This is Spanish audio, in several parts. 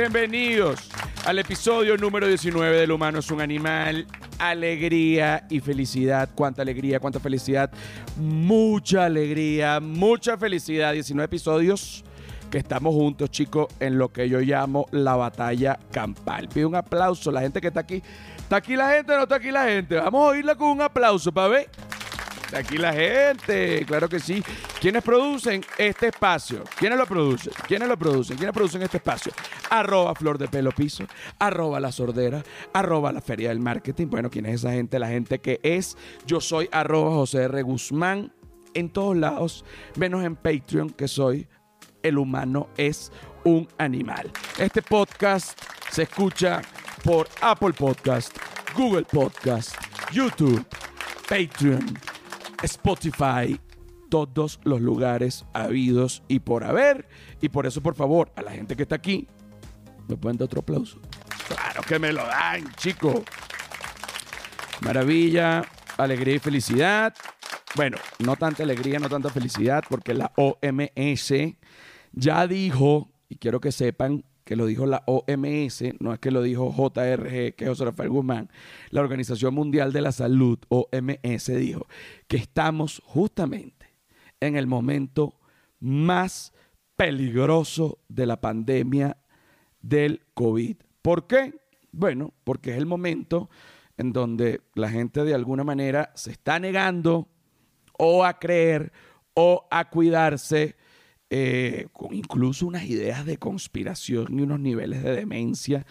Bienvenidos al episodio número 19 del humano es un animal. Alegría y felicidad. Cuánta alegría, cuánta felicidad. Mucha alegría, mucha felicidad. 19 episodios que estamos juntos, chicos, en lo que yo llamo la batalla campal. Pido un aplauso la gente que está aquí. ¿Está aquí la gente o no está aquí la gente? Vamos a oírla con un aplauso para ver. Aquí la gente, claro que sí. ¿Quiénes producen este espacio? ¿Quiénes lo producen? ¿Quiénes lo producen? ¿Quiénes producen este espacio? Arroba Flor de Pelo Piso, arroba La Sordera, arroba La Feria del Marketing. Bueno, ¿quién es esa gente? La gente que es. Yo soy arroba José R. Guzmán en todos lados, menos en Patreon, que soy El humano es un animal. Este podcast se escucha por Apple Podcast, Google Podcast, YouTube, Patreon, Spotify, todos los lugares habidos y por haber. Y por eso, por favor, a la gente que está aquí, ¿me pueden dar otro aplauso? Claro que me lo dan, chicos. Maravilla, alegría y felicidad. Bueno, no tanta alegría, no tanta felicidad, porque la OMS ya dijo, y quiero que sepan que lo dijo la OMS, no es que lo dijo JRG, que es José Rafael Guzmán, la Organización Mundial de la Salud, OMS, dijo que estamos justamente en el momento más peligroso de la pandemia del COVID. ¿Por qué? Bueno, porque es el momento en donde la gente de alguna manera se está negando o a creer o a cuidarse eh, con incluso unas ideas de conspiración y unos niveles de demencia,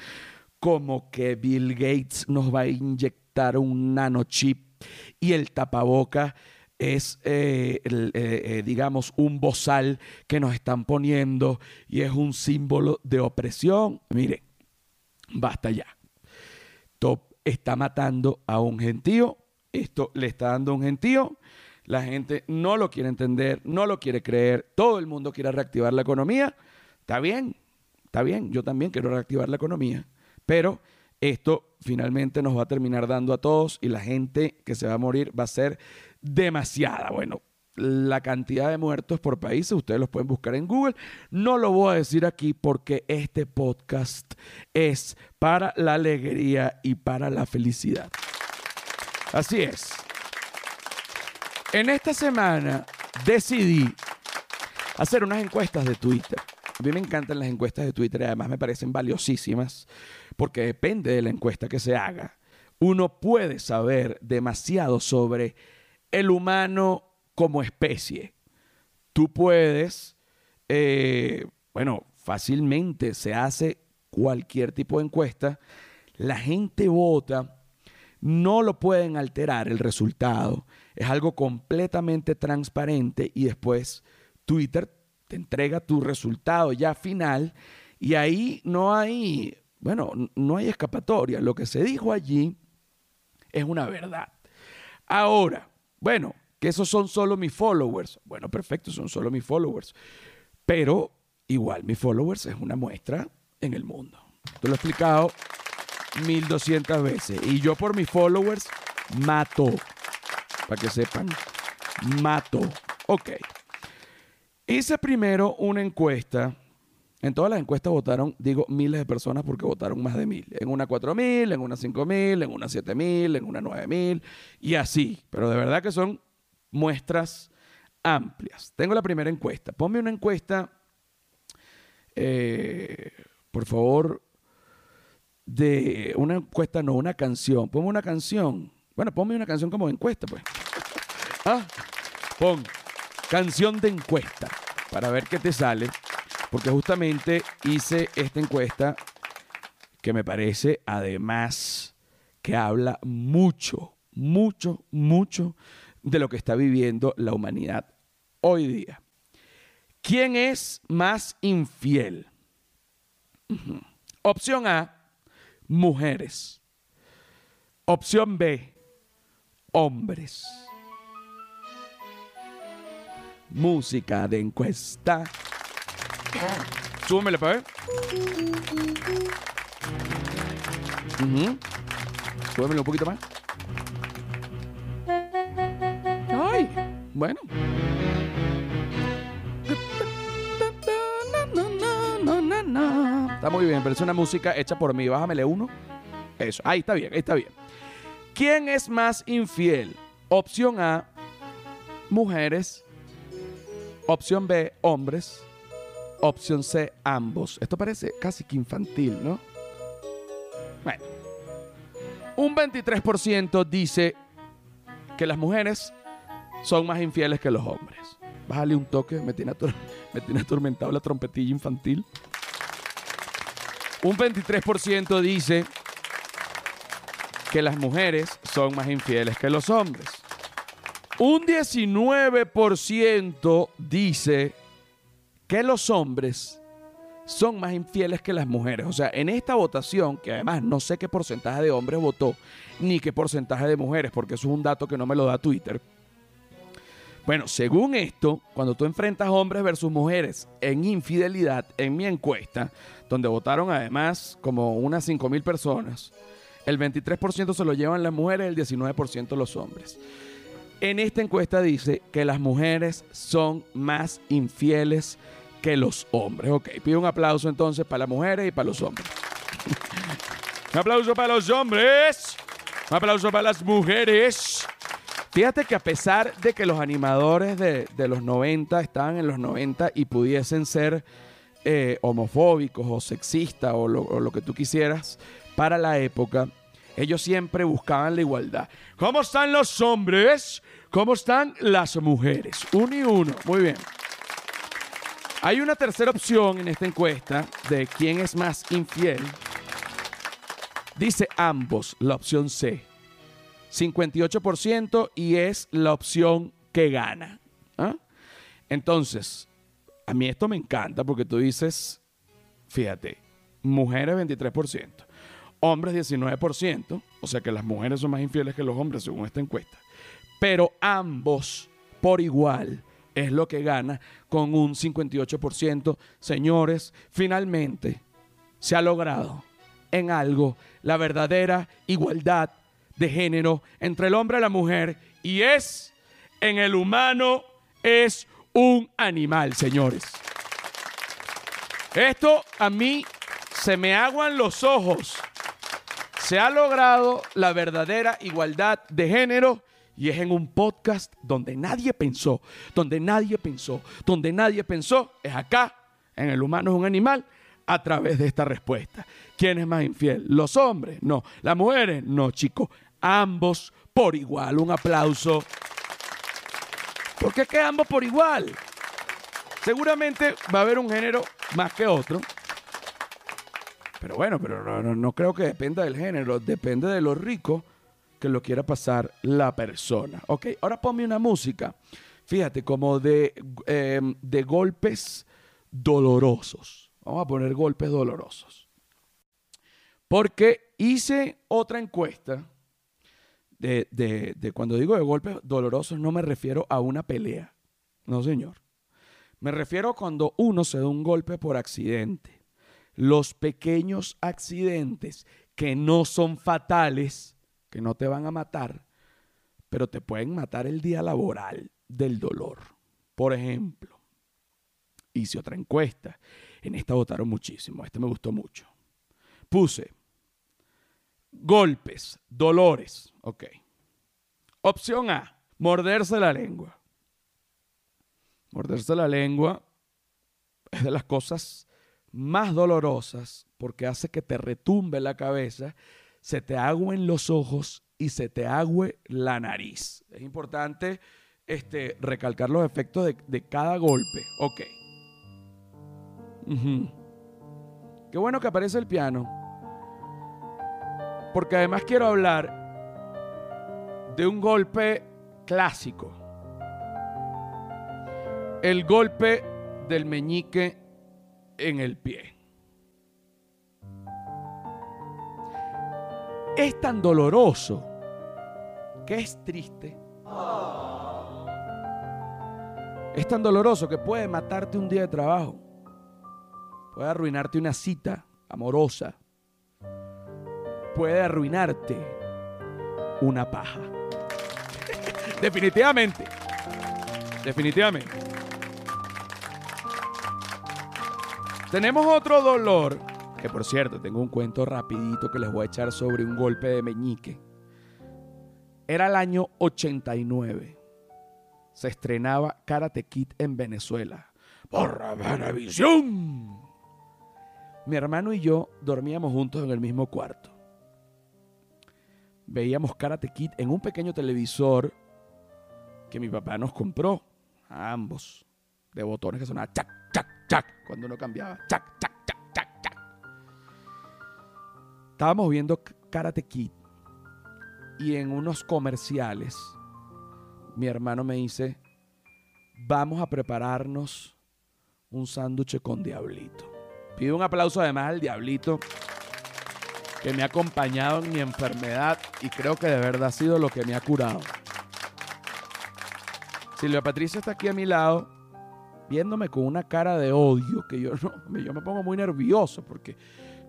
como que Bill Gates nos va a inyectar un nanochip y el tapaboca es, eh, eh, digamos, un bozal que nos están poniendo y es un símbolo de opresión. Miren, basta ya. Top está matando a un gentío, esto le está dando a un gentío la gente no lo quiere entender, no lo quiere creer. Todo el mundo quiere reactivar la economía. Está bien, está bien. Yo también quiero reactivar la economía. Pero esto finalmente nos va a terminar dando a todos y la gente que se va a morir va a ser demasiada. Bueno, la cantidad de muertos por países, ustedes los pueden buscar en Google. No lo voy a decir aquí porque este podcast es para la alegría y para la felicidad. Así es. En esta semana decidí hacer unas encuestas de Twitter. A mí me encantan las encuestas de Twitter y además me parecen valiosísimas porque depende de la encuesta que se haga. Uno puede saber demasiado sobre el humano como especie. Tú puedes, eh, bueno, fácilmente se hace cualquier tipo de encuesta, la gente vota no lo pueden alterar el resultado. Es algo completamente transparente y después Twitter te entrega tu resultado ya final y ahí no hay, bueno, no hay escapatoria. Lo que se dijo allí es una verdad. Ahora, bueno, que esos son solo mis followers. Bueno, perfecto, son solo mis followers. Pero igual mis followers es una muestra en el mundo. Te lo he explicado 1200 veces. Y yo por mis followers mato. Para que sepan, mato. Ok. Hice primero una encuesta. En todas las encuestas votaron, digo, miles de personas porque votaron más de mil. En una cuatro mil, en una cinco mil, en una siete mil, en una nueve mil y así. Pero de verdad que son muestras amplias. Tengo la primera encuesta. Ponme una encuesta, eh, por favor, de una encuesta, no, una canción. Ponme una canción. Bueno, ponme una canción como encuesta, pues. Ah, pon canción de encuesta para ver qué te sale. Porque justamente hice esta encuesta que me parece además que habla mucho, mucho, mucho de lo que está viviendo la humanidad hoy día. ¿Quién es más infiel? Opción A, mujeres. Opción B, hombres. Música de encuesta. Súbemele para ver. Súbemele un poquito más. Ay, bueno. Está muy bien, pero es una música hecha por mí. Bájamele uno. Eso, ahí está bien, ahí está bien. ¿Quién es más infiel? Opción A, mujeres. Opción B, hombres. Opción C, ambos. Esto parece casi que infantil, ¿no? Bueno. Un 23% dice que las mujeres son más infieles que los hombres. Bájale un toque, me tiene, me tiene atormentado la trompetilla infantil. Un 23% dice que las mujeres son más infieles que los hombres. Un 19% dice que los hombres son más infieles que las mujeres. O sea, en esta votación, que además no sé qué porcentaje de hombres votó, ni qué porcentaje de mujeres, porque eso es un dato que no me lo da Twitter. Bueno, según esto, cuando tú enfrentas hombres versus mujeres en infidelidad, en mi encuesta, donde votaron además como unas 5 mil personas, el 23% se lo llevan las mujeres, el 19% los hombres. En esta encuesta dice que las mujeres son más infieles que los hombres. Ok, pido un aplauso entonces para las mujeres y para los hombres. un aplauso para los hombres. Un aplauso para las mujeres. Fíjate que a pesar de que los animadores de, los 90 estaban en los 90 y pudiesen ser eh, homofóbicos o sexistas o lo que tú quisieras para la época, ellos siempre buscaban la igualdad. ¿Cómo están los hombres? ¿Cómo están las mujeres? Uno y uno. Muy bien. Hay una tercera opción en esta encuesta de quién es más infiel. Dice ambos, la opción C. 58% y es la opción que gana. ¿ah? Entonces, a mí esto me encanta porque tú dices, fíjate, mujeres 23%, hombres 19%, o sea que las mujeres son más infieles que los hombres según esta encuesta, pero ambos por igual es lo que gana con un 58%. Señores, finalmente se ha logrado en algo la verdadera igualdad de género entre el hombre y la mujer y es en el humano es un animal, señores. Esto a mí se me aguan los ojos. Se ha logrado la verdadera igualdad de género y es en un podcast donde nadie pensó, donde nadie pensó, donde nadie pensó, es acá, en el humano es un animal, a través de esta respuesta. ¿Quién es más infiel? ¿Los hombres? No. ¿Las mujeres? No, chicos ambos por igual. Un aplauso. ¿Por qué que ambos por igual? Seguramente va a haber un género más que otro. Pero bueno, pero no, creo que dependa del género, depende de lo rico que lo quiera pasar la persona. Ok, ahora ponme una música, fíjate, como de, em, de golpes dolorosos. Vamos a poner golpes dolorosos. Porque hice otra encuesta de, cuando digo de golpes dolorosos no me refiero a una pelea. No, señor. Me refiero a cuando uno se da un golpe por accidente. Los pequeños accidentes que no son fatales, que no te van a matar, pero te pueden matar el día laboral del dolor. Por ejemplo, hice otra encuesta. En esta votaron muchísimo. Este me gustó mucho. Puse golpes, dolores. Ok. Opción A, morderse la lengua. Morderse la lengua es de las cosas más dolorosas porque hace que te retumbe la cabeza, se te agüen los ojos y se te agüe la nariz. Es importante este, recalcar los efectos de, cada golpe. Ok. Qué bueno que aparece el piano. Porque además quiero hablar de un golpe clásico. El golpe del meñique en el pie. Es tan doloroso que es triste. Es tan doloroso que puede matarte un día de trabajo. Puede arruinarte una cita amorosa puede arruinarte una paja. Definitivamente. Definitivamente. Tenemos otro dolor Que por cierto, tengo un cuento rapidito que les voy a echar sobre un golpe de meñique. Era el año 89. Se estrenaba Karate Kid en Venezuela. Por Venevisión. Mi hermano y yo dormíamos juntos en el mismo cuarto. Veíamos Karate Kid en un pequeño televisor que mi papá nos compró a ambos. De botones que sonaban chac, chac, chac. Cuando uno cambiaba. Chac, chac, Estábamos viendo Karate Kid y en unos comerciales mi hermano me dice, vamos a prepararnos un sándwich con diablito. Pido un aplauso además al diablito que me ha acompañado en mi enfermedad y creo que de verdad ha sido lo que me ha curado. Silvia Patricia está aquí a mi lado viéndome con una cara de odio que yo, no, yo me pongo muy nervioso porque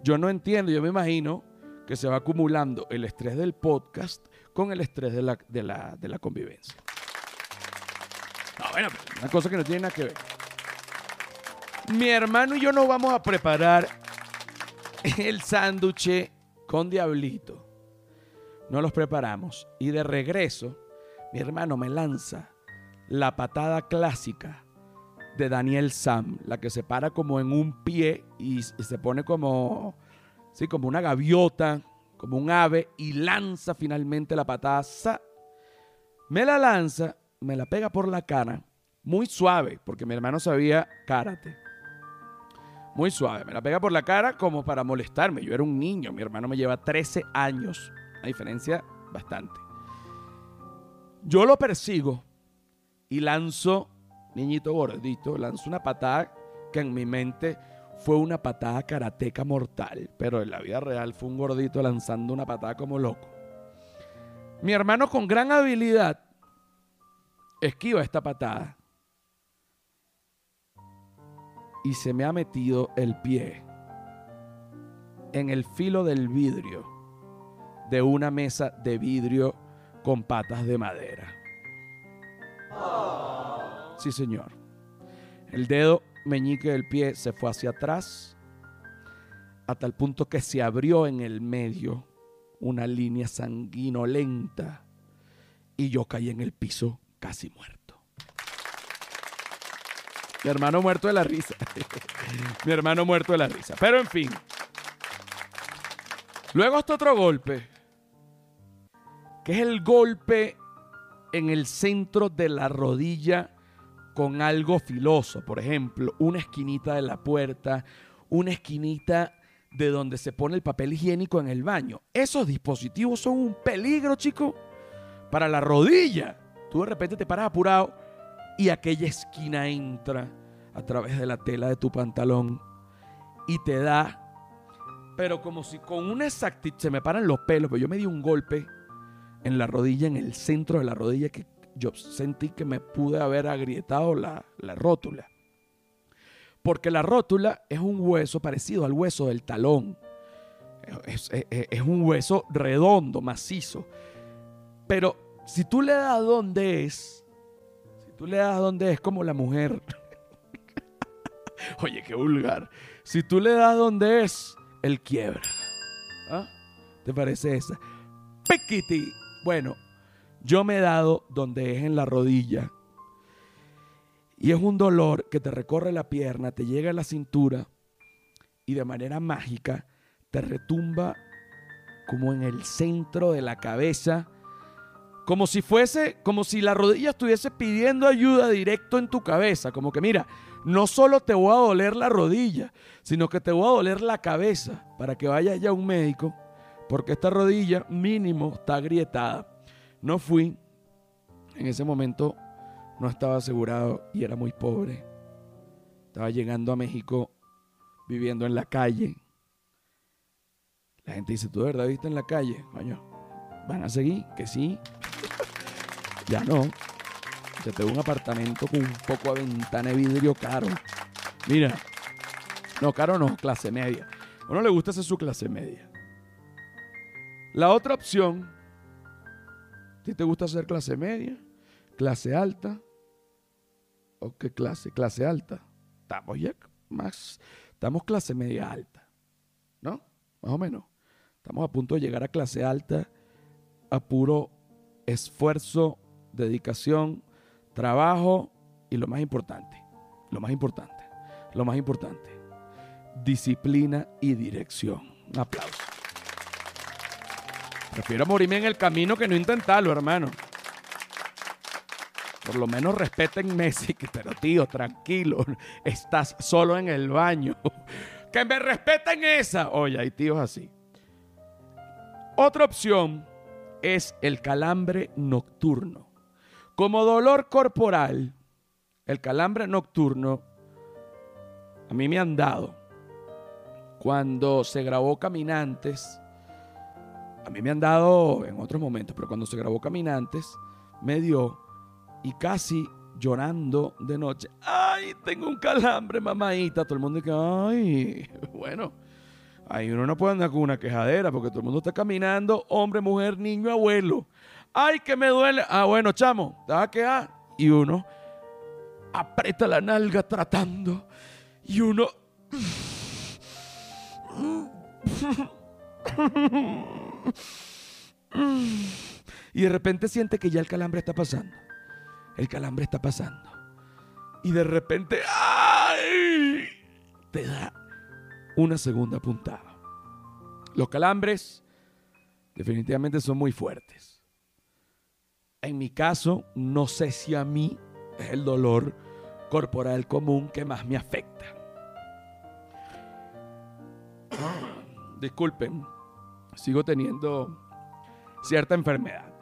yo no entiendo, yo me imagino que se va acumulando el estrés del podcast con el estrés de la, de la, convivencia. No, bueno, una cosa que no tiene nada que ver. Mi hermano y yo nos vamos a preparar el sándwich con diablito. No los preparamos. Y de regreso, mi hermano me lanza la patada clásica de Daniel Sam, la que se para como en un pie y, se pone como, sí, como una gaviota, como un ave y lanza finalmente la patada. Me la lanza, me la pega por la cara, muy suave, porque mi hermano sabía karate. Muy suave, me la pega por la cara como para molestarme. Yo era un niño, mi hermano me lleva 13 años, una diferencia bastante. Yo lo persigo y lanzo niñito gordito, lanzó una patada que en mi mente fue una patada karateca mortal, pero en la vida real fue un gordito lanzando una patada como loco. Mi hermano con gran habilidad esquiva esta patada y se me ha metido el pie en el filo del vidrio de una mesa de vidrio con patas de madera. Sí, señor. El dedo meñique del pie se fue hacia atrás a tal punto que se abrió en el medio una línea sanguinolenta y yo caí en el piso casi muerto. Mi hermano muerto de la risa. Mi hermano muerto de la risa. Pero en fin. Luego está otro golpe, que es el golpe en el centro de la rodilla con algo filoso, por ejemplo, una esquinita de la puerta, una esquinita de donde se pone el papel higiénico en el baño. Esos dispositivos son un peligro, chico, para la rodilla. Tú de repente te paras apurado y aquella esquina entra a través de la tela de tu pantalón y te da, pero como si con una exactitud se me paran los pelos, pero yo me di un golpe en la rodilla, en el centro de la rodilla que yo sentí que me pude haber agrietado la, rótula. Porque la rótula es un hueso parecido al hueso del talón. Es, un hueso redondo, macizo. Pero si tú le das donde es, si tú le das donde es como la mujer. Oye, qué vulgar. Si tú le das donde es, él quiebra. ¿Ah? ¿Te parece esa? Pequiti. Bueno, yo me he dado donde es en la rodilla. Y es un dolor que te recorre la pierna, te llega a la cintura y de manera mágica te retumba como en el centro de la cabeza, como si fuese, como si la rodilla estuviese pidiendo ayuda directo en tu cabeza, como que mira, no solo te voy a doler la rodilla, sino que te voy a doler la cabeza para que vayas ya a un médico, porque esta rodilla mínimo está agrietada. No fui. En ese momento no estaba asegurado y era muy pobre. Estaba llegando a México viviendo en la calle. La gente dice, ¿tú de verdad viste en la calle? Coño, ¿van a seguir? Que sí. ya no. Ya tengo un apartamento con un poco de ventana de vidrio caro. Mira. No, caro no, clase media. A uno le gusta hacer su clase media. La otra opción ¿A te gusta hacer clase media? ¿Clase alta? ¿O qué clase? ¿Clase alta? Estamos ya más, estamos clase media alta. ¿no? Más o menos. Estamos a punto de llegar a clase alta, a puro esfuerzo, dedicación, trabajo y lo más importante, lo más importante, lo más importante, disciplina y dirección. Un aplauso. Prefiero morirme en el camino que no intentarlo, hermano. Por lo menos respeten Messi, pero tío, tranquilo, estás solo en el baño. Que me respeten esa. Oye, hay tíos así. Otra opción es el calambre nocturno. Como dolor corporal, el calambre nocturno a mí me han dado cuando se grabó Caminantes. A mí me han dado en otros momentos, pero cuando se grabó Caminantes me dio y casi llorando de noche. Ay, tengo un calambre, mamadita. Todo el mundo dice, ay, bueno. Ahí uno no puede andar con una quejadera porque todo el mundo está caminando, hombre, mujer, niño, abuelo. Ay, que me duele. Ah, bueno, chamo, te vas a quedar. Y uno aprieta la nalga tratando. Y uno... Y de repente siente que ya el calambre está pasando. El calambre está pasando. Y de repente. Te da una segunda puntada. Los calambres definitivamente son muy fuertes. En mi caso, no sé si a mí es el dolor corporal común que más me afecta. Disculpen, sigo teniendo cierta enfermedad.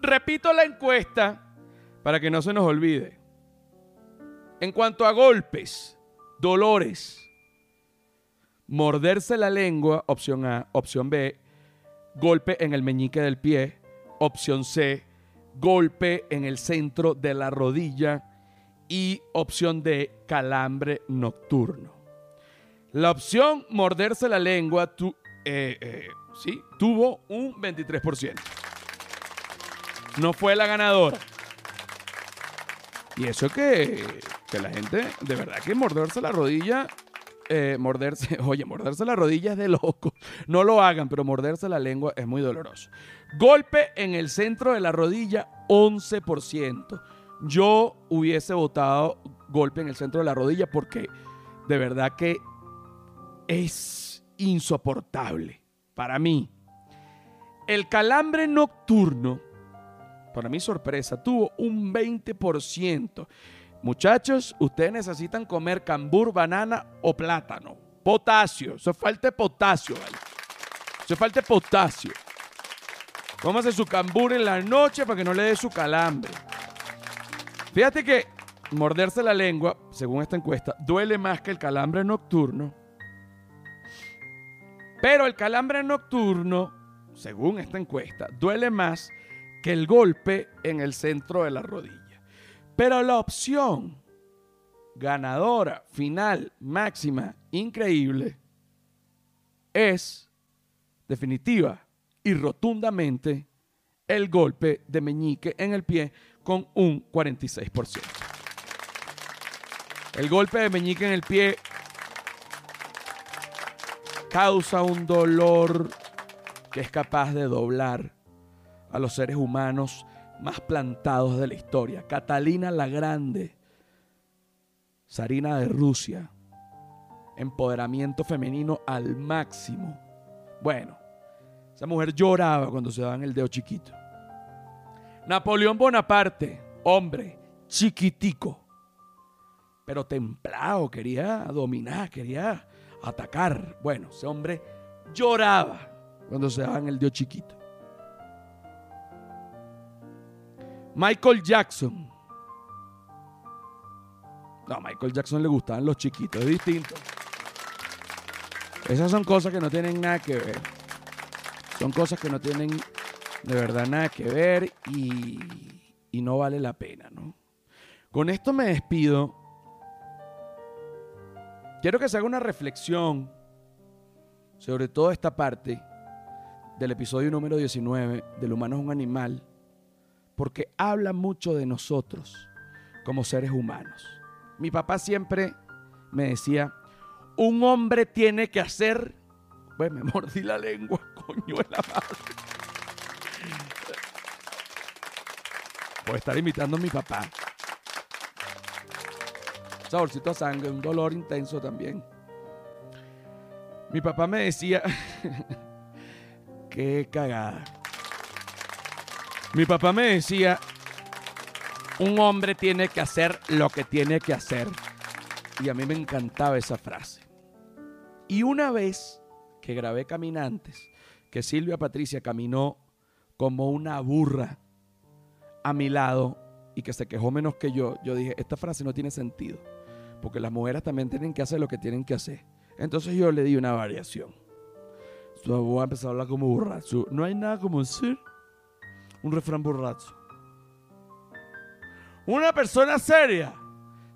Repito la encuesta para que no se nos olvide. En cuanto a golpes, dolores, morderse la lengua, opción A, opción B, golpe en el meñique del pie, opción C, golpe en el centro de la rodilla y opción D, calambre nocturno. La opción morderse la lengua eh, eh, sí, tuvo un 23%. No fue la ganadora. Y eso que, que la gente, de verdad que morderse la rodilla, eh, morderse, oye, morderse la rodilla es de loco. No lo hagan, pero morderse la lengua es muy doloroso. Golpe en el centro de la rodilla, 11%. Yo hubiese votado golpe en el centro de la rodilla porque de verdad que es insoportable para mí. El calambre nocturno para mi sorpresa, tuvo un 20%. Muchachos, ustedes necesitan comer cambur, banana o plátano. Potasio, eso falta potasio, ¿vale? Eso falta potasio. Cómase su cambur en la noche para que no le dé su calambre. Fíjate que morderse la lengua, según esta encuesta, duele más que el calambre nocturno. Pero el calambre nocturno, según esta encuesta, duele más que el golpe en el centro de la rodilla. Pero la opción ganadora, final, máxima, increíble, es definitiva y rotundamente el golpe de meñique en el pie con un 46%. El golpe de meñique en el pie causa un dolor que es capaz de doblar a los seres humanos más plantados de la historia. Catalina la Grande, Sarina de Rusia, empoderamiento femenino al máximo. Bueno, esa mujer lloraba cuando se daban el dedo chiquito. Napoleón Bonaparte, hombre, chiquitico, pero templado, quería dominar, quería atacar. Bueno, ese hombre lloraba cuando se daban el dedo chiquito. Michael Jackson. No, a Michael Jackson le gustaban los chiquitos, es distinto. Esas son cosas que no tienen nada que ver. Son cosas que no tienen de verdad nada que ver y, y no vale la pena, ¿no? Con esto me despido. Quiero que se haga una reflexión sobre toda esta parte del episodio número 19 del humano es un animal porque habla mucho de nosotros como seres humanos. Mi papá siempre me decía, un hombre tiene que hacer. Pues me mordí la lengua, coño de la madre. Por estar imitando a mi papá. Saborcito a sangre, un dolor intenso también. Mi papá me decía. Qué cagada. Mi papá me decía. Un hombre tiene que hacer lo que tiene que hacer. Y a mí me encantaba esa frase. Y una vez que grabé Caminantes, que Silvia Patricia caminó como una burra a mi lado y que se quejó menos que yo, yo dije, esta frase no tiene sentido, porque las mujeres también tienen que hacer lo que tienen que hacer. Entonces yo le di una variación. voy a empezar a hablar como borracho. No hay nada como decir un refrán borracho. Una persona seria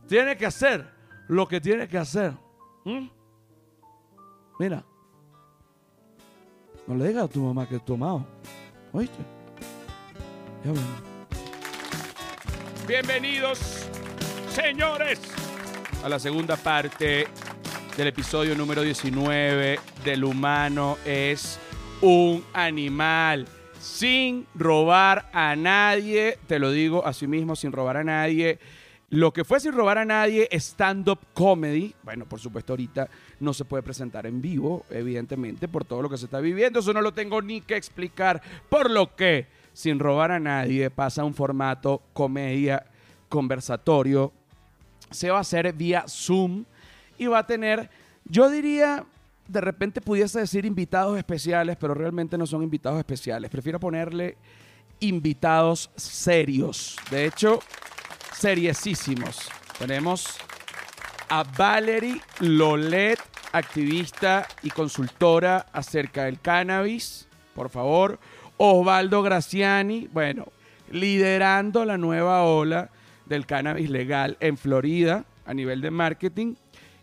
tiene que hacer lo que tiene que hacer. ¿Mm? Mira, no le digas a tu mamá que he tomado. ¿Oíste? Bienvenidos, señores, a la segunda parte del episodio número 19 del humano es un animal. Sin robar a nadie, te lo digo así mismo, sin robar a nadie. Lo que fue sin robar a nadie, stand-up comedy, bueno, por supuesto ahorita no se puede presentar en vivo, evidentemente, por todo lo que se está viviendo, eso no lo tengo ni que explicar, por lo que sin robar a nadie pasa un formato comedia conversatorio, se va a hacer vía Zoom y va a tener, yo diría, de repente pudiese decir invitados especiales, pero realmente no son invitados especiales, prefiero ponerle invitados serios. De hecho, seriesísimos. Tenemos a Valerie Lolet, activista y consultora acerca del cannabis, por favor. Osvaldo Graciani, bueno, liderando la nueva ola del cannabis legal en Florida a nivel de marketing.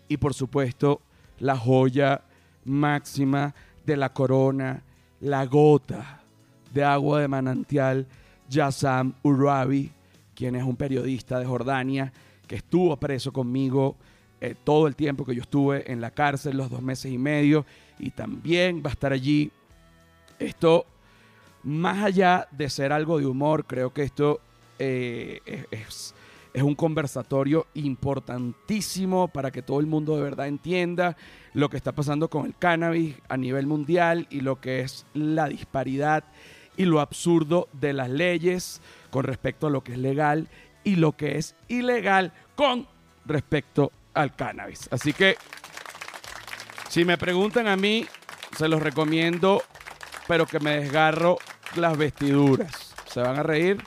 Y por supuesto, la joya máxima de la corona, la gota de agua de manantial, Yassam Urabi, quien es un periodista de Jordania que estuvo preso conmigo eh, todo el tiempo que yo estuve en la cárcel, los dos meses y medio, y también va a estar allí. Esto, más allá de ser algo de humor, creo que esto eh, es, es un conversatorio importantísimo para que todo el mundo de verdad entienda lo que está pasando con el cannabis a nivel mundial y lo que es la disparidad y lo absurdo de las leyes con respecto a lo que es legal y lo que es ilegal con respecto al cannabis. Así que, si me preguntan a mí, se los recomiendo, pero que me desgarro las vestiduras. Se van a reír,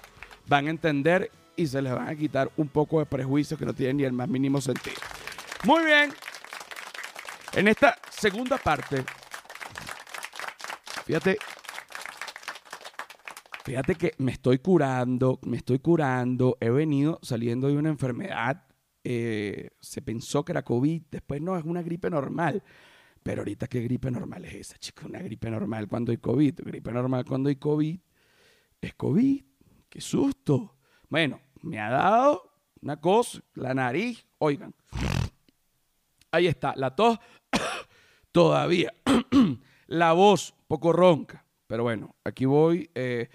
van a entender y se les van a quitar un poco de prejuicios que no tienen ni el más mínimo sentido. Muy bien. En esta segunda parte, fíjate, Fíjate que me estoy curando, me estoy curando, he venido saliendo de una enfermedad, eh, se pensó que era COVID, después no, es una gripe normal. Pero ahorita, ¿qué gripe normal es esa, chica? Una gripe normal cuando hay COVID. Gripe normal cuando hay COVID es COVID. ¡Qué susto! Bueno, me ha dado una cosa, la nariz, oigan. Ahí está, la tos todavía. la voz poco ronca. Pero bueno, aquí voy. Eh,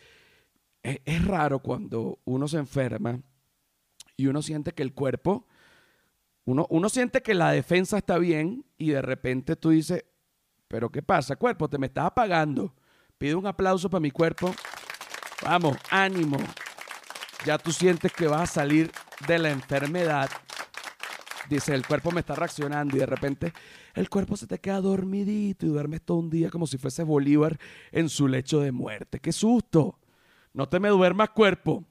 es, raro cuando uno se enferma y uno siente que el cuerpo, uno, uno siente que la defensa está bien y de repente tú dices, pero ¿qué pasa, cuerpo? Te me estás apagando. Pido un aplauso para mi cuerpo. Vamos, ánimo. Ya tú sientes que vas a salir de la enfermedad. Dice, el cuerpo me está reaccionando y de repente el cuerpo se te queda dormidito y duermes todo un día como si fuese Bolívar en su lecho de muerte. ¡Qué susto! no te me duermas cuerpo.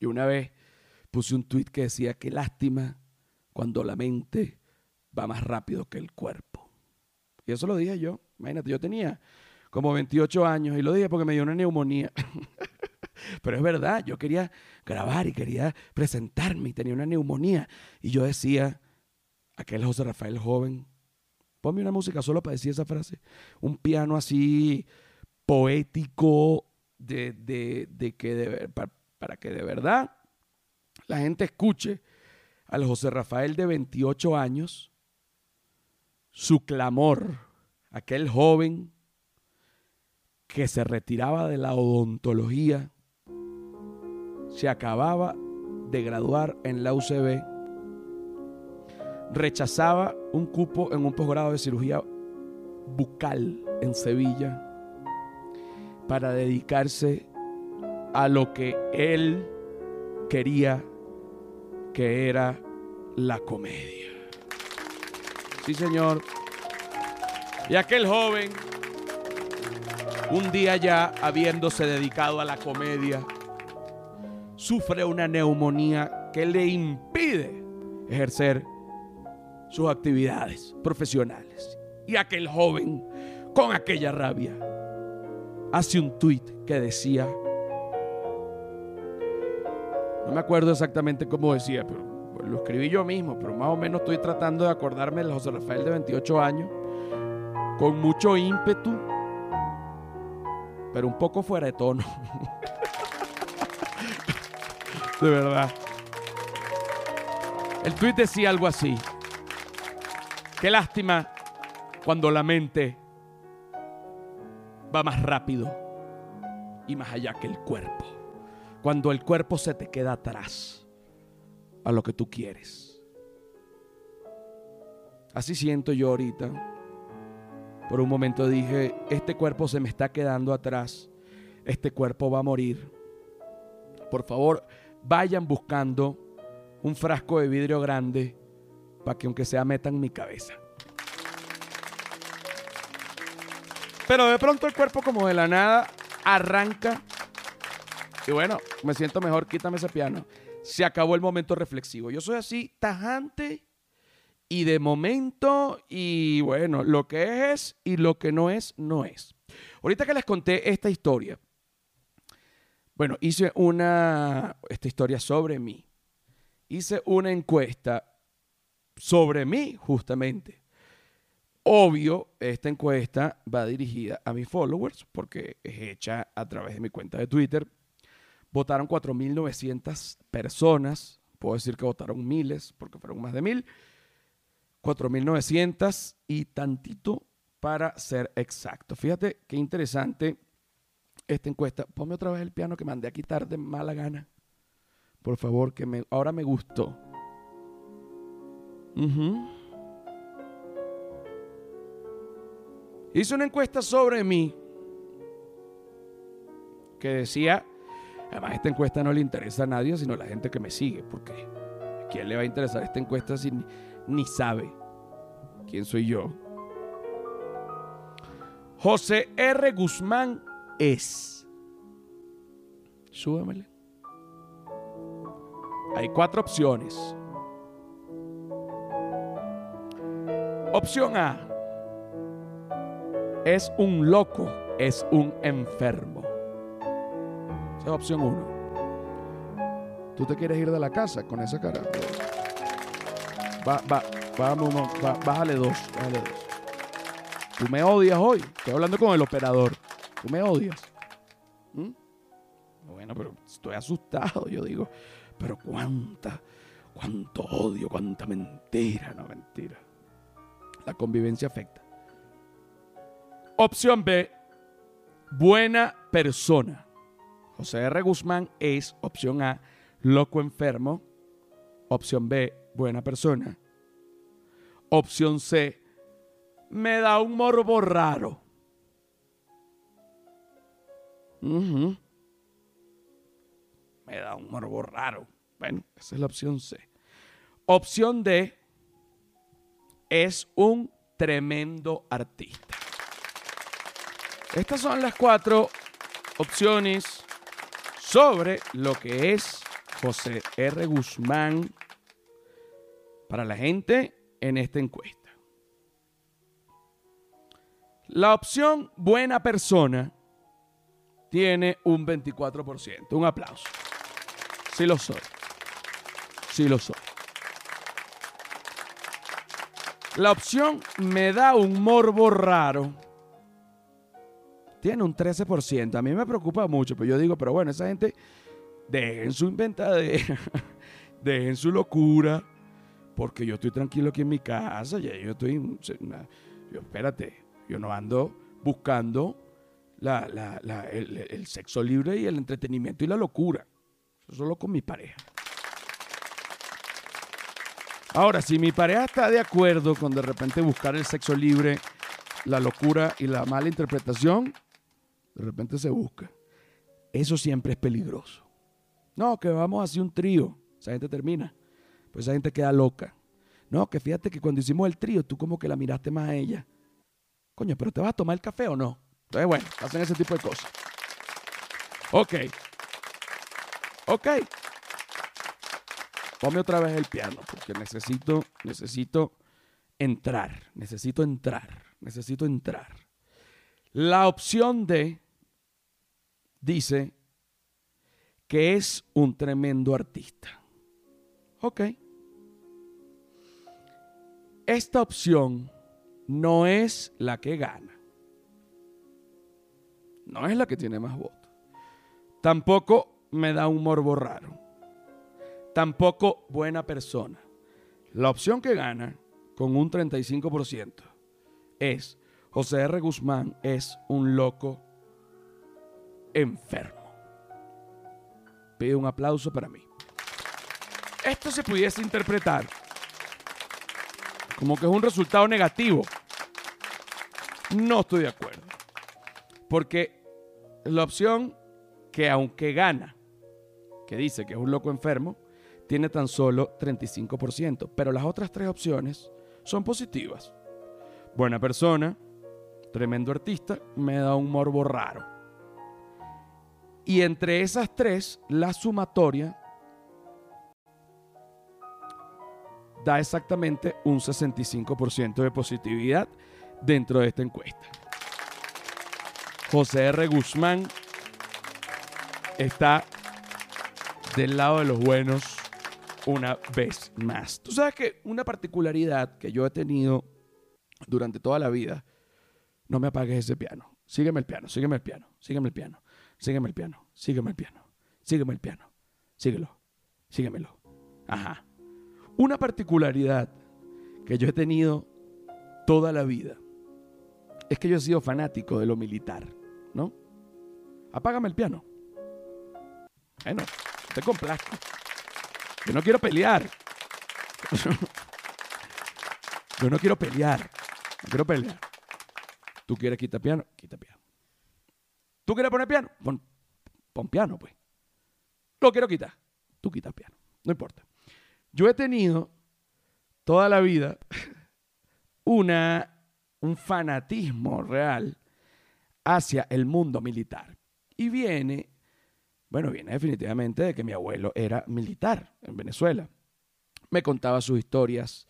Y una vez puse un tuit que decía, qué lástima cuando la mente va más rápido que el cuerpo. Y eso lo dije yo. Imagínate, yo tenía como 28 años y lo dije porque me dio una neumonía. Pero es verdad, yo quería grabar y quería presentarme y tenía una neumonía. Y yo decía, aquel José Rafael joven, ponme una música solo para decir esa frase. Un piano así poético, de, que para, que de verdad la gente escuche al José Rafael de 28 años su clamor, aquel joven que se retiraba de la odontología, se acababa de graduar en la UCB, rechazaba un cupo en un posgrado de cirugía bucal en Sevilla para dedicarse a lo que él quería, que era la comedia. Sí, señor. Y aquel joven, un día ya habiéndose dedicado a la comedia, sufre una neumonía que le impide ejercer sus actividades profesionales. Y aquel joven, con aquella rabia, hace un tuit que decía, no me acuerdo exactamente cómo decía, pero lo escribí yo mismo, pero más o menos estoy tratando de acordarme de José Rafael de 28 años, con mucho ímpetu, pero un poco fuera de tono. de verdad. El tuit decía algo así. Qué lástima cuando la mente va más rápido y más allá que el cuerpo. Cuando el cuerpo se te queda atrás a lo que tú quieres. Así siento yo ahorita. Por un momento dije, este cuerpo se me está quedando atrás. Este cuerpo va a morir. Por favor, vayan buscando un frasco de vidrio grande para que aunque sea metan mi cabeza. Pero de pronto el cuerpo como de la nada arranca. Y bueno, me siento mejor, quítame ese piano. Se acabó el momento reflexivo. Yo soy así, tajante y de momento, y bueno, lo que es y lo que no es, no es. Ahorita que les conté esta historia, bueno, hice una, esta historia sobre mí. Hice una encuesta sobre mí, justamente. Obvio, esta encuesta va dirigida a mis followers porque es hecha a través de mi cuenta de Twitter. Votaron 4.900 personas. Puedo decir que votaron miles porque fueron más de mil. 4.900 y tantito para ser exacto. Fíjate qué interesante esta encuesta. Ponme otra vez el piano que mandé a quitar de mala gana. Por favor, que me, ahora me gustó. Hice una encuesta sobre mí que decía, además esta encuesta no le interesa a nadie, sino a la gente que me sigue, porque ¿a quién le va a interesar esta encuesta si ni, ni sabe quién soy yo? José R. Guzmán es. Súbamele. Hay cuatro opciones. Opción A. Es un loco, es un enfermo. Esa es opción uno. ¿Tú te quieres ir de la casa con esa cara? Va, va, vamos, va, bájale dos, bájale dos. Tú me odias hoy. Estoy hablando con el operador. Tú me odias. ¿Mm? Bueno, pero estoy asustado. Yo digo, pero cuánta, cuánto odio, cuánta mentira. No, mentira. La convivencia afecta. Opción B, buena persona. José R. Guzmán es opción A, loco enfermo. Opción B, buena persona. Opción C, me da un morbo raro. Me da un morbo raro. Bueno, esa es la opción C. Opción D es un tremendo artista. Estas son las cuatro opciones sobre lo que es José R. Guzmán para la gente en esta encuesta. La opción buena persona tiene un 24%. Un aplauso. Sí lo soy. Sí lo soy. La opción me da un morbo raro. Tiene un 13%. A mí me preocupa mucho, pero yo digo, pero bueno, esa gente dejen su inventadera, dejen su locura, porque yo estoy tranquilo aquí en mi casa, ya yo estoy, yo, espérate, yo no ando buscando el, sexo libre y el entretenimiento y la locura. Solo con mi pareja. Ahora, si mi pareja está de acuerdo con de repente buscar el sexo libre, la locura y la mala interpretación, de repente se busca. Eso siempre es peligroso. No, que vamos a hacer un trío. Esa gente termina. Pues esa gente queda loca. No, que fíjate que cuando hicimos el trío, tú como que la miraste más a ella. Coño, pero ¿te vas a tomar el café o no? Entonces, bueno, hacen ese tipo de cosas. Ok. Ok. Ponme otra vez el piano, porque necesito, necesito entrar. Necesito entrar. Necesito entrar. La opción D dice que es un tremendo artista. Ok. Esta opción no es la que gana. No es la que tiene más votos. Tampoco me da un morbo raro. Tampoco buena persona. La opción que gana con un 35% es José R. Guzmán es un loco enfermo. Pido un aplauso para mí. Esto se pudiese interpretar como que es un resultado negativo. No estoy de acuerdo. Porque la opción que aunque gana, que dice que es un loco enfermo, tiene tan solo 35%. Pero las otras tres opciones son positivas. Buena persona, tremendo artista, me da un morbo raro. Y entre esas tres, la sumatoria da exactamente un 65% de positividad dentro de esta encuesta. José R. Guzmán está del lado de los buenos una vez más. Tú sabes que una particularidad que yo he tenido durante toda la vida, no me apagues ese piano. Sígueme el piano, sígueme el piano, sígueme el piano, sígueme el piano, sígueme el piano, sígueme el piano, síguelo, síguemelo. Ajá. Una particularidad que yo he tenido toda la vida es que yo he sido fanático de lo militar, ¿no? Apágame el piano. Bueno, te complazco. Yo no quiero pelear. Yo no quiero pelear. No quiero pelear. ¿Tú quieres quitar piano? Quita piano. ¿Tú quieres poner piano? Pon, pon piano, pues. Lo quiero quitar. Tú quitas piano. No importa. Yo he tenido toda la vida una, un fanatismo real hacia el mundo militar. Y viene, bueno, viene definitivamente de que mi abuelo era militar en Venezuela. Me contaba sus historias.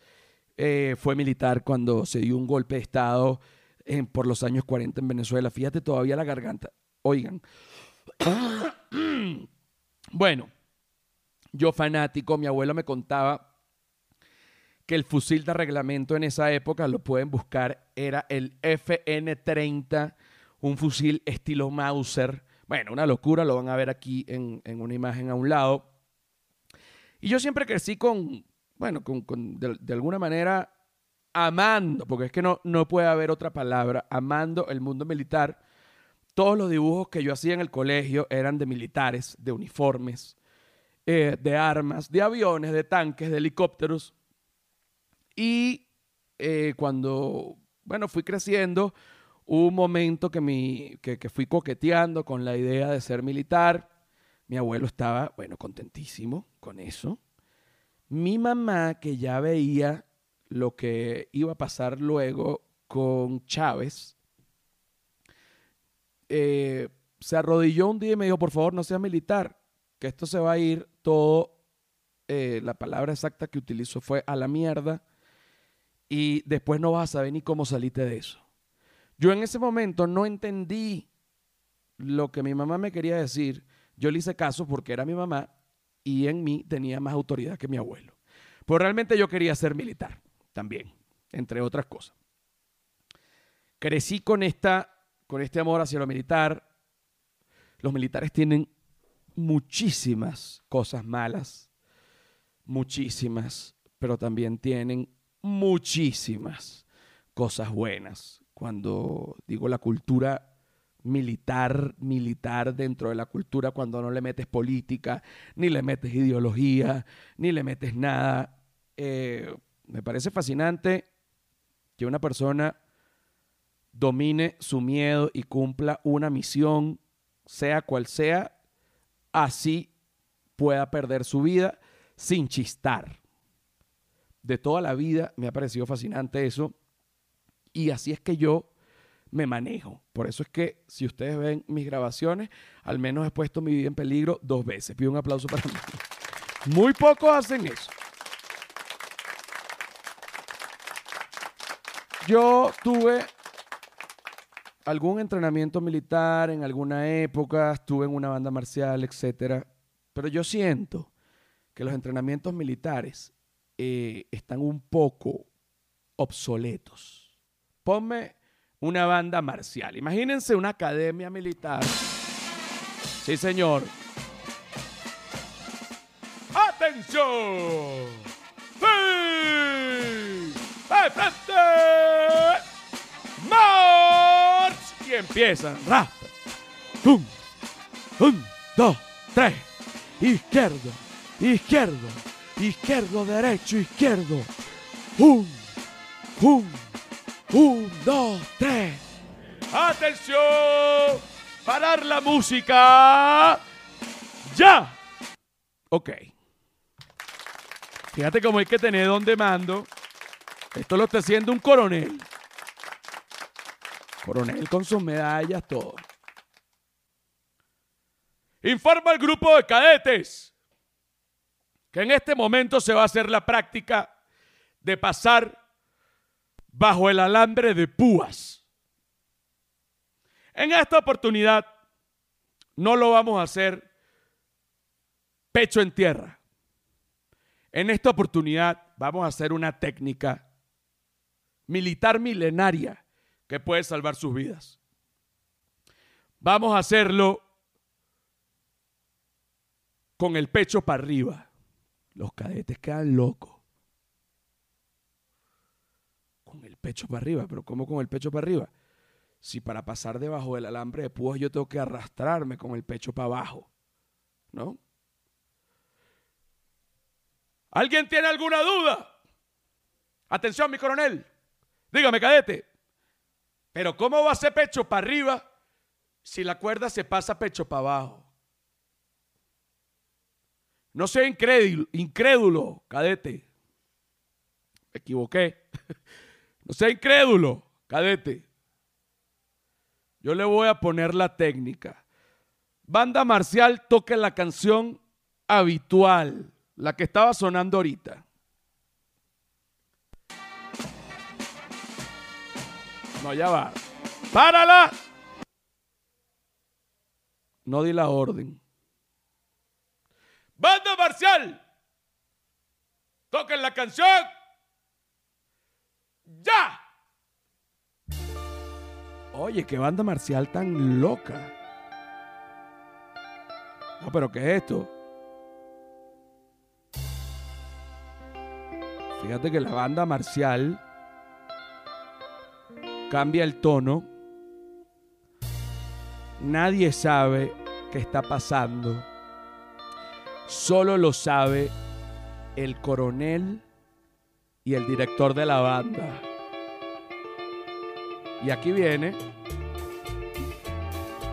Eh, fue militar cuando se dio un golpe de Estado por los años 40 en Venezuela. Fíjate todavía la garganta. Oigan. bueno, yo fanático, mi abuelo me contaba que el fusil de reglamento en esa época, lo pueden buscar, era el FN-30, un fusil estilo Mauser. Bueno, una locura, lo van a ver aquí en, una imagen a un lado. Y yo siempre crecí con, bueno, con, de, alguna manera amando, porque es que no, no puede haber otra palabra, amando el mundo militar. Todos los dibujos que yo hacía en el colegio eran de militares, de uniformes, eh, de armas, de aviones, de tanques, de helicópteros. Y eh, cuando, bueno, fui creciendo, un momento que, mi, que, que fui coqueteando con la idea de ser militar. Mi abuelo estaba, bueno, contentísimo con eso. Mi mamá, que ya veía lo que iba a pasar luego con Chávez, eh, se arrodilló un día y me dijo, por favor, no seas militar que esto se va a ir todo, eh, la palabra exacta que utilizó fue a la mierda y después no vas a saber ni cómo saliste de eso. Yo en ese momento no entendí lo que mi mamá me quería decir. Yo le hice caso porque era mi mamá y en mí tenía más autoridad que mi abuelo. Pues realmente yo quería ser militar también, entre otras cosas. Crecí con, esta, con este amor hacia lo militar. Los militares tienen muchísimas cosas malas, muchísimas, pero también tienen muchísimas cosas buenas. Cuando digo la cultura militar, militar dentro de la cultura, cuando no le metes política, ni le metes ideología, ni le metes nada. Eh, me parece fascinante que una persona domine su miedo y cumpla una misión, sea cual sea, así pueda perder su vida sin chistar. De toda la vida me ha parecido fascinante eso y así es que yo me manejo. Por eso es que si ustedes ven mis grabaciones, al menos he puesto mi vida en peligro dos veces. Pido un aplauso para mí. Muy pocos hacen eso. Yo tuve algún entrenamiento militar en alguna época, estuve en una banda marcial, etcétera, pero yo siento que los entrenamientos militares eh, están un poco obsoletos. Ponme una banda marcial. Imagínense una academia militar. Sí, señor. ¡Atención! ¡Sí! ¡De! ¡March! Y empiezan. ¡Rap! ¡Un! ¡Un! ¡Dos! ¡Tres! Izquierdo, izquierdo, izquierdo, derecho, izquierdo. ¡Un! ¡Un! Un, dos, tres. ¡Atención! ¡Parar la música! ¡Ya! Ok. Fíjate cómo hay que tener donde mando. Esto lo está haciendo un coronel. Coronel con sus medallas, todo. Informa al grupo de cadetes que en este momento se va a hacer la práctica de pasar bajo el alambre de púas. En esta oportunidad no lo vamos a hacer pecho en tierra. En esta oportunidad vamos a hacer una técnica militar milenaria que puede salvar sus vidas. Vamos a hacerlo con el pecho para arriba. Los cadetes quedan locos con el pecho para arriba. Pero ¿cómo con el pecho para arriba? Si para pasar debajo del alambre de púas yo tengo que arrastrarme con el pecho para abajo. ¿No? ¿Alguien tiene alguna duda? Atención, mi coronel. Dígame, cadete. Pero ¿cómo va a ser pecho para arriba si la cuerda se pasa pecho para abajo? No sea incrédulo, incrédulo, cadete. Me equivoqué. No sea incrédulo, cadete. Yo le voy a poner la técnica. Banda marcial toque la canción habitual, la que estaba sonando ahorita. No, ya va. ¡Párala! No di la orden. Banda marcial. Toquen la canción ¡Ya! Oye, qué banda marcial tan loca. No, pero ¿qué es esto? Fíjate que la banda marcial cambia el tono. Nadie sabe qué está pasando. Solo lo sabe el coronel y el director de la banda. Y aquí viene.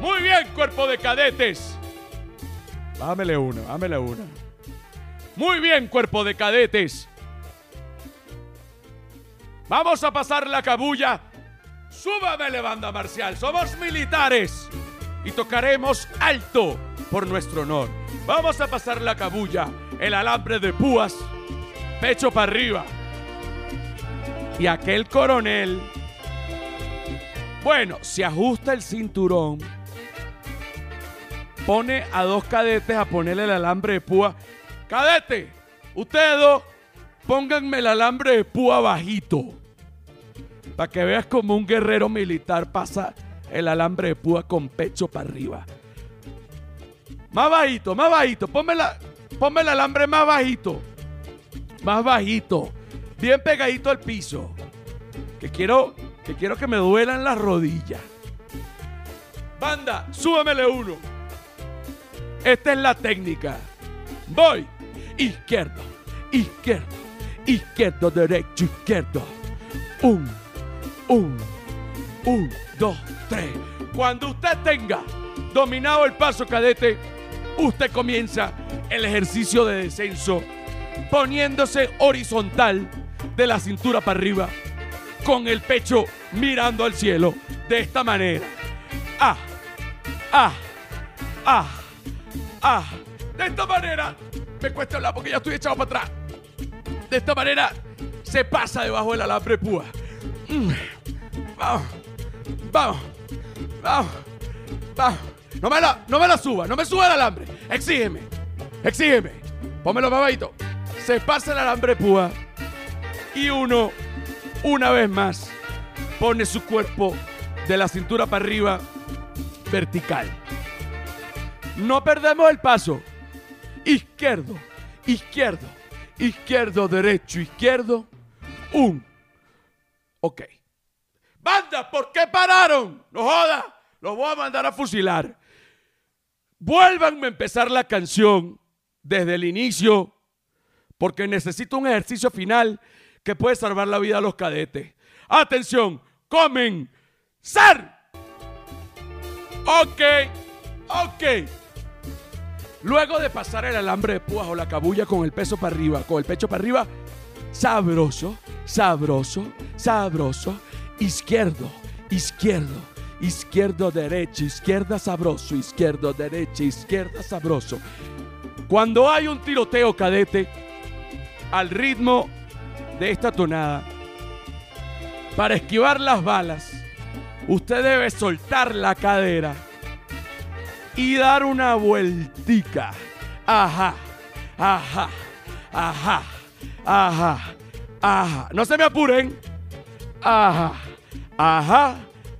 Muy bien, cuerpo de cadetes. Bájamele una, bájamele una. Muy bien, cuerpo de cadetes. Vamos a pasar la cabulla. Súbamele, banda marcial. Somos militares. Y tocaremos alto por nuestro honor. Vamos a pasar la cabulla. El alambre de púas. Pecho para arriba. Y aquel coronel, bueno, se ajusta el cinturón, pone a dos cadetes a ponerle el alambre de púa. Cadete, ustedes dos, pónganme el alambre de púa bajito. Para que veas como un guerrero militar pasa el alambre de púa con pecho para arriba. Más bajito, más bajito. Ponme, la, ponme el alambre más bajito. más bajito, bien pegadito al piso. Que quiero que quiero que me duelan las rodillas. Banda, súbemele uno. Esta es la técnica. Voy. Izquierdo, izquierdo, izquierdo, derecho, izquierdo. Un, un, un, dos, tres. Cuando usted tenga dominado el paso cadete, usted comienza el ejercicio de descenso poniéndose horizontal de la cintura para arriba, con el pecho mirando al cielo, de esta manera. Ah, ah, ah, ah. De esta manera, me cuesta hablar porque ya estoy echado para atrás. De esta manera, se pasa debajo del alambre púa. Mm. Vamos, vamos, vamos, vamos. No me la, no me la suba, no me suba el alambre. Exígeme, exígeme. Pómelo más. Se pasa el alambre púa y uno, una vez más, pone su cuerpo de la cintura para arriba vertical. No perdemos el paso. Izquierdo, izquierdo, izquierdo, derecho, izquierdo. Un. Ok. Banda, ¿por qué pararon? No joda. Los voy a mandar a fusilar. Vuélvanme a empezar la canción desde el inicio porque necesito un ejercicio final que puede salvar la vida a los cadetes. Atención, comen, ser. Ok, ok. Luego de pasar el alambre de púas o la cabulla con el peso para arriba, con el pecho para arriba, sabroso, sabroso, sabroso, izquierdo, izquierdo, izquierdo, derecho, izquierda, sabroso, izquierdo, derecha, izquierda, sabroso. Cuando hay un tiroteo cadete, al ritmo de esta tonada, para esquivar las balas, usted debe soltar la cadera y dar una vueltica. Ajá, ajá, ajá, ajá, ajá. No se me apuren. Ajá, ajá,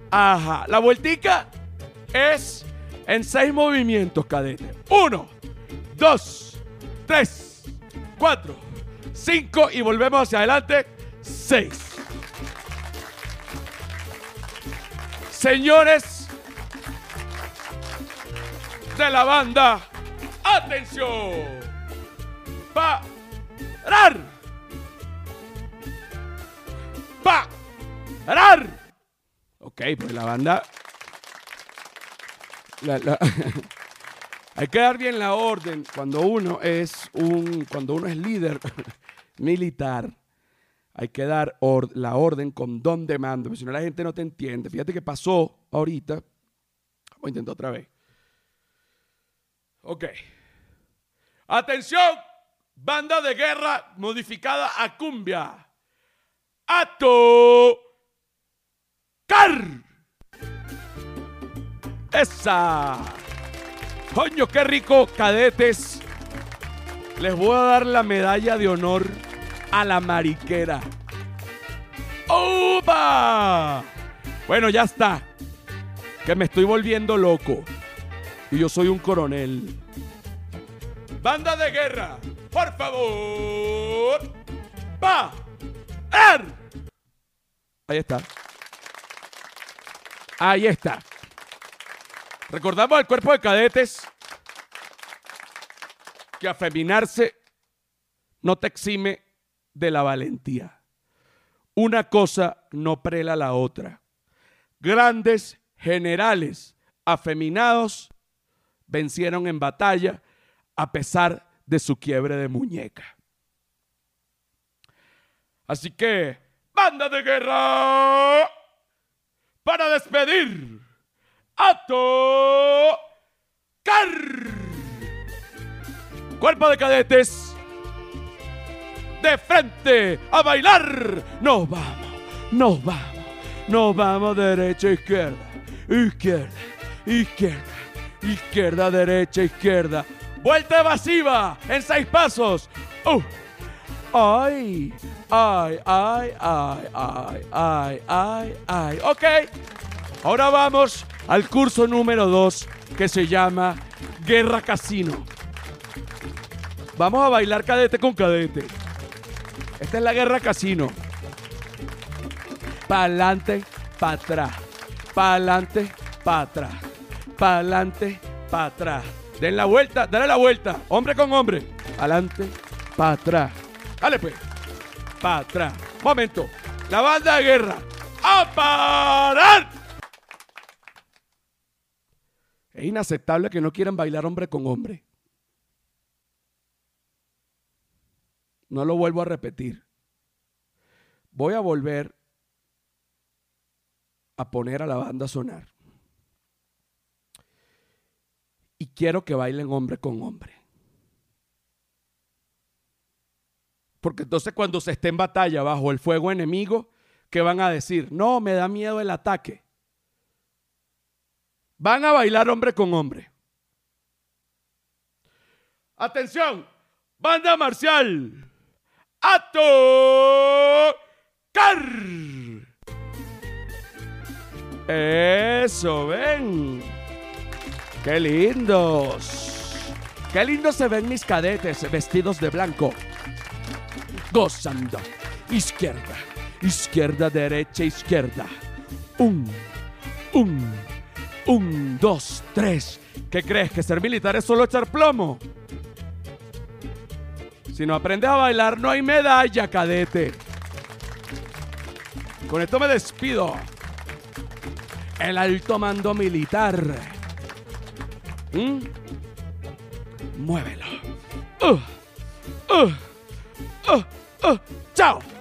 ajá. La vueltica es en seis movimientos, cadete. Uno, dos, tres, cuatro, cinco y volvemos hacia adelante. Seis. Señores de la banda, atención. Parar. Parar. Ok, pues la banda... Hay que dar bien la orden cuando uno es un, cuando uno es líder militar. Hay que dar or- la orden con don de mando, porque si no la gente no te entiende. Fíjate que pasó ahorita. Vamos a intentar otra vez. Ok. Atención, banda de guerra modificada a cumbia. Ato. Car. Esa. Coño, qué rico, cadetes. Les voy a dar la medalla de honor a la mariquera. ¡Upa! Bueno, ya está. Que me estoy volviendo loco. Y yo soy un coronel. Banda de guerra, por favor. ¡Pa! ¡Er! Ahí está. Ahí está. Recordamos al cuerpo de cadetes que afeminarse no te exime de la valentía. Una cosa no prela la otra. Grandes generales afeminados vencieron en batalla a pesar de su quiebre de muñeca. Así que, banda de guerra, para despedir a tocar. Cuerpo de cadetes, de frente a bailar. Nos vamos, nos vamos, nos vamos derecha, izquierda, izquierda, izquierda, izquierda, derecha, izquierda. Vuelta evasiva en seis pasos. Uh. Ay, ay, ay, ay, ay, ay, ay, ay. Ok. Ahora vamos al curso número 2 que se llama Guerra Casino. Vamos a bailar cadete con cadete. Esta es la guerra casino. Pa'lante, pa' atrás. Pa'lante, pa' atrás. Pa'lante, pa' atrás. Den la vuelta, dale la vuelta. Hombre con hombre. Adelante, pa' atrás. Dale pues. Pa' atrás. Momento. La banda de guerra. ¡A parar! Es inaceptable que no quieran bailar hombre con hombre. No lo vuelvo a repetir. Voy a volver a poner a la banda a sonar. Y quiero que bailen hombre con hombre. Porque entonces cuando se esté en batalla bajo el fuego enemigo, ¿qué van a decir? No, me da miedo el ataque. Van a bailar hombre con hombre. Atención, banda marcial. A tocar. Eso, ven. Qué lindos. Qué lindos se ven mis cadetes vestidos de blanco. Gozando. Izquierda, izquierda, derecha, izquierda. Un, un, un, dos, tres. ¿Qué crees? ¿Que ser militar es solo echar plomo? Si no aprendes a bailar, no hay medalla, cadete. Con esto me despido. El alto mando militar. ¿Mm? Muévelo. Uh, uh, uh. ¡Chao!